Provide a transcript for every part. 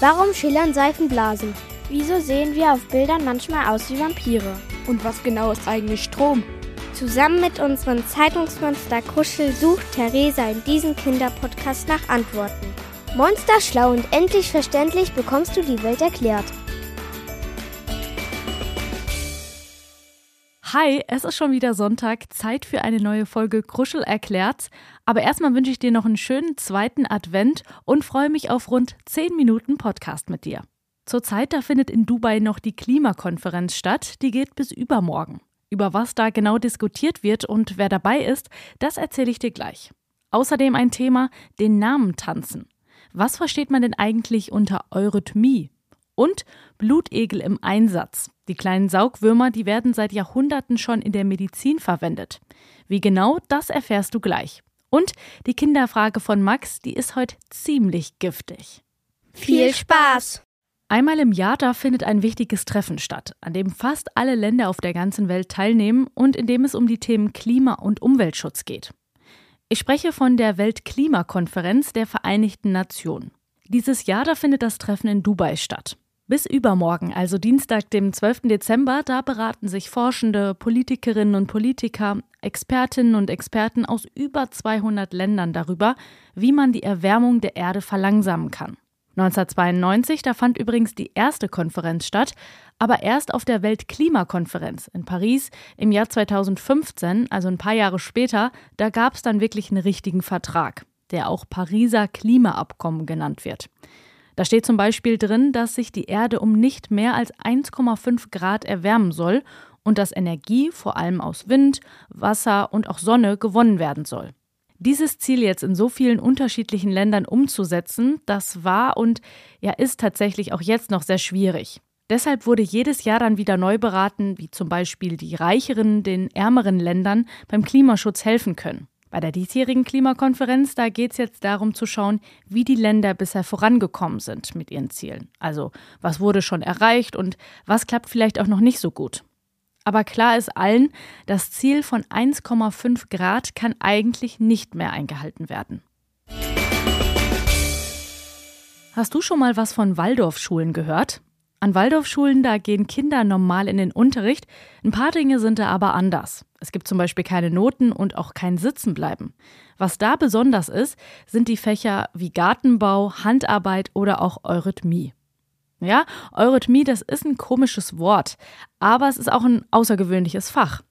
Warum schillern Seifenblasen? Wieso sehen wir auf Bildern manchmal aus wie Vampire? Und was genau ist eigentlich Strom? Zusammen mit unserem Zeitungsmonster Kuschel sucht Theresa in diesem Kinderpodcast nach Antworten. Monster schlau und endlich verständlich bekommst du die Welt erklärt. Hi, es ist schon wieder Sonntag, Zeit für eine neue Folge Kruschel erklärt. Aber erstmal wünsche ich dir noch einen schönen zweiten Advent und freue mich auf rund 10 Minuten Podcast mit dir. Zurzeit da findet in Dubai noch die Klimakonferenz statt, die geht bis übermorgen. Über was da genau diskutiert wird und wer dabei ist, das erzähle ich dir gleich. Außerdem ein Thema, den Namen tanzen. Was versteht man denn eigentlich unter Eurythmie? Und Blutegel im Einsatz. Die kleinen Saugwürmer, die werden seit Jahrhunderten schon in der Medizin verwendet. Wie genau, das erfährst du gleich. Und die Kinderfrage von Max, die ist heute ziemlich giftig. Viel Spaß! Einmal im Jahr da findet ein wichtiges Treffen statt, an dem fast alle Länder auf der ganzen Welt teilnehmen und in dem es um die Themen Klima- und Umweltschutz geht. Ich spreche von der Weltklimakonferenz der Vereinigten Nationen. Dieses Jahr da findet das Treffen in Dubai statt. Bis übermorgen, also Dienstag, dem 12. Dezember, da beraten sich Forschende, Politikerinnen und Politiker, Expertinnen und Experten aus über 200 Ländern darüber, wie man die Erwärmung der Erde verlangsamen kann. 1992, da fand übrigens die erste Konferenz statt, aber erst auf der Weltklimakonferenz in Paris im Jahr 2015, also ein paar Jahre später, da gab es dann wirklich einen richtigen Vertrag, der auch Pariser Klimaabkommen genannt wird. Da steht zum Beispiel drin, dass sich die Erde um nicht mehr als 1,5 Grad erwärmen soll und dass Energie vor allem aus Wind, Wasser und auch Sonne gewonnen werden soll. Dieses Ziel jetzt in so vielen unterschiedlichen Ländern umzusetzen, das war und ja ist tatsächlich auch jetzt noch sehr schwierig. Deshalb wurde jedes Jahr dann wieder neu beraten, wie zum Beispiel die reicheren den ärmeren Ländern beim Klimaschutz helfen können. Bei der diesjährigen Klimakonferenz, da geht es jetzt darum zu schauen, wie die Länder bisher vorangekommen sind mit ihren Zielen. Also was wurde schon erreicht und was klappt vielleicht auch noch nicht so gut. Aber klar ist allen, das Ziel von 1,5 Grad kann eigentlich nicht mehr eingehalten werden. Hast du schon mal was von Waldorfschulen gehört? An Waldorfschulen, da gehen Kinder normal in den Unterricht. Ein paar Dinge sind da aber anders. Es gibt zum Beispiel keine Noten und auch kein Sitzenbleiben. Was da besonders ist, sind die Fächer wie Gartenbau, Handarbeit oder auch Eurythmie. Ja, Eurythmie, das ist ein komisches Wort, aber es ist auch ein außergewöhnliches Fach.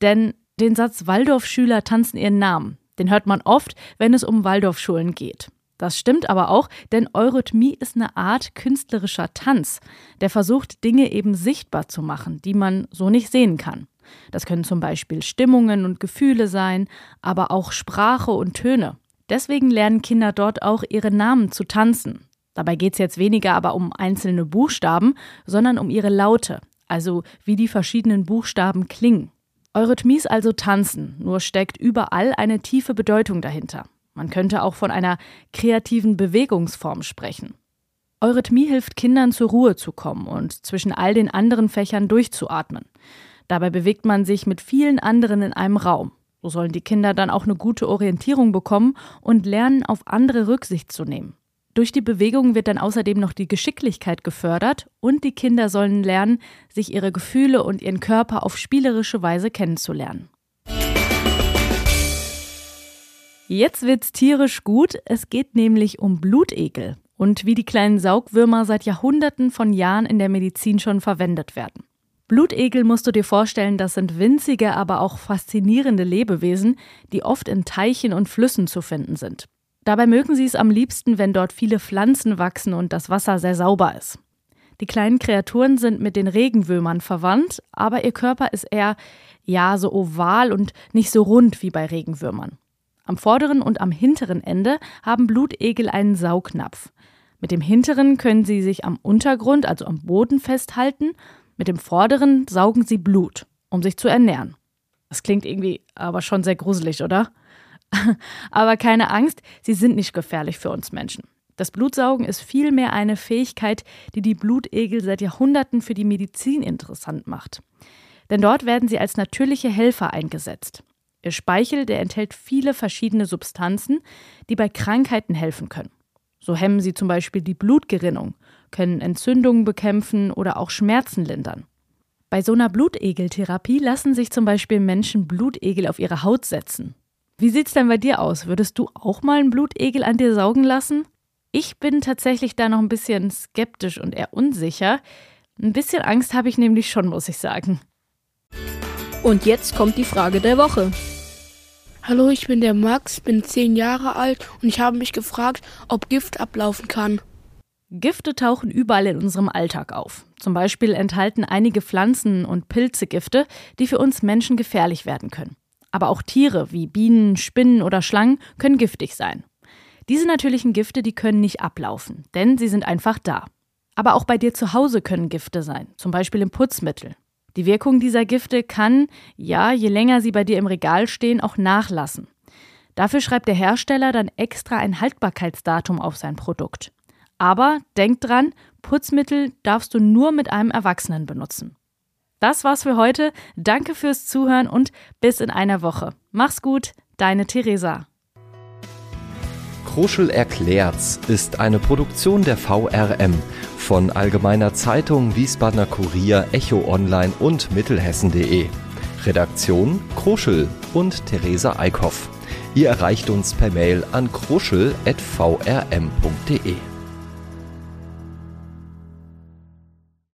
Denn den Satz Waldorfschüler tanzen ihren Namen, den hört man oft, wenn es um Waldorfschulen geht. Das stimmt aber auch, denn Eurythmie ist eine Art künstlerischer Tanz, der versucht, Dinge eben sichtbar zu machen, die man so nicht sehen kann. Das können zum Beispiel Stimmungen und Gefühle sein, aber auch Sprache und Töne. Deswegen lernen Kinder dort auch ihre Namen zu tanzen. Dabei geht es jetzt weniger aber um einzelne Buchstaben, sondern um ihre Laute, also wie die verschiedenen Buchstaben klingen. Eurythmie ist also Tanzen, nur steckt überall eine tiefe Bedeutung dahinter. Man könnte auch von einer kreativen Bewegungsform sprechen. Eurythmie hilft Kindern zur Ruhe zu kommen und zwischen all den anderen Fächern durchzuatmen. Dabei bewegt man sich mit vielen anderen in einem Raum. So sollen die Kinder dann auch eine gute Orientierung bekommen und lernen, auf andere Rücksicht zu nehmen. Durch die Bewegung wird dann außerdem noch die Geschicklichkeit gefördert und die Kinder sollen lernen, sich ihre Gefühle und ihren Körper auf spielerische Weise kennenzulernen. Jetzt wird's tierisch gut. Es geht nämlich um Blutegel und wie die kleinen Saugwürmer seit Jahrhunderten von Jahren in der Medizin schon verwendet werden. Blutegel musst du dir vorstellen, das sind winzige, aber auch faszinierende Lebewesen, die oft in Teichen und Flüssen zu finden sind. Dabei mögen sie es am liebsten, wenn dort viele Pflanzen wachsen und das Wasser sehr sauber ist. Die kleinen Kreaturen sind mit den Regenwürmern verwandt, aber ihr Körper ist eher, ja, so oval und nicht so rund wie bei Regenwürmern. Am vorderen und am hinteren Ende haben Blutegel einen Saugnapf. Mit dem hinteren können sie sich am Untergrund, also am Boden festhalten, mit dem vorderen saugen sie Blut, um sich zu ernähren. Das klingt irgendwie aber schon sehr gruselig, oder? aber keine Angst, sie sind nicht gefährlich für uns Menschen. Das Blutsaugen ist vielmehr eine Fähigkeit, die die Blutegel seit Jahrhunderten für die Medizin interessant macht. Denn dort werden sie als natürliche Helfer eingesetzt. Ihr Speichel, der enthält viele verschiedene Substanzen, die bei Krankheiten helfen können. So hemmen sie zum Beispiel die Blutgerinnung, können Entzündungen bekämpfen oder auch Schmerzen lindern. Bei so einer Blutegeltherapie lassen sich zum Beispiel Menschen Blutegel auf ihre Haut setzen. Wie sieht's denn bei dir aus? Würdest du auch mal einen Blutegel an dir saugen lassen? Ich bin tatsächlich da noch ein bisschen skeptisch und eher unsicher. Ein bisschen Angst habe ich nämlich schon, muss ich sagen. Und jetzt kommt die Frage der Woche. Hallo, ich bin der Max, bin zehn Jahre alt und ich habe mich gefragt, ob Gift ablaufen kann. Gifte tauchen überall in unserem Alltag auf. Zum Beispiel enthalten einige Pflanzen und Pilze Gifte, die für uns Menschen gefährlich werden können. Aber auch Tiere wie Bienen, Spinnen oder Schlangen können giftig sein. Diese natürlichen Gifte, die können nicht ablaufen, denn sie sind einfach da. Aber auch bei dir zu Hause können Gifte sein, zum Beispiel im Putzmittel. Die Wirkung dieser Gifte kann, ja, je länger sie bei dir im Regal stehen, auch nachlassen. Dafür schreibt der Hersteller dann extra ein Haltbarkeitsdatum auf sein Produkt. Aber denk dran, Putzmittel darfst du nur mit einem Erwachsenen benutzen. Das war's für heute. Danke fürs Zuhören und bis in einer Woche. Mach's gut, deine Theresa. Kruschel erklärt's ist eine Produktion der VRM von Allgemeiner Zeitung, Wiesbadener Kurier, Echo Online und Mittelhessen.de. Redaktion Kruschel und Theresa Eickhoff. Ihr erreicht uns per Mail an kruschel.vrm.de.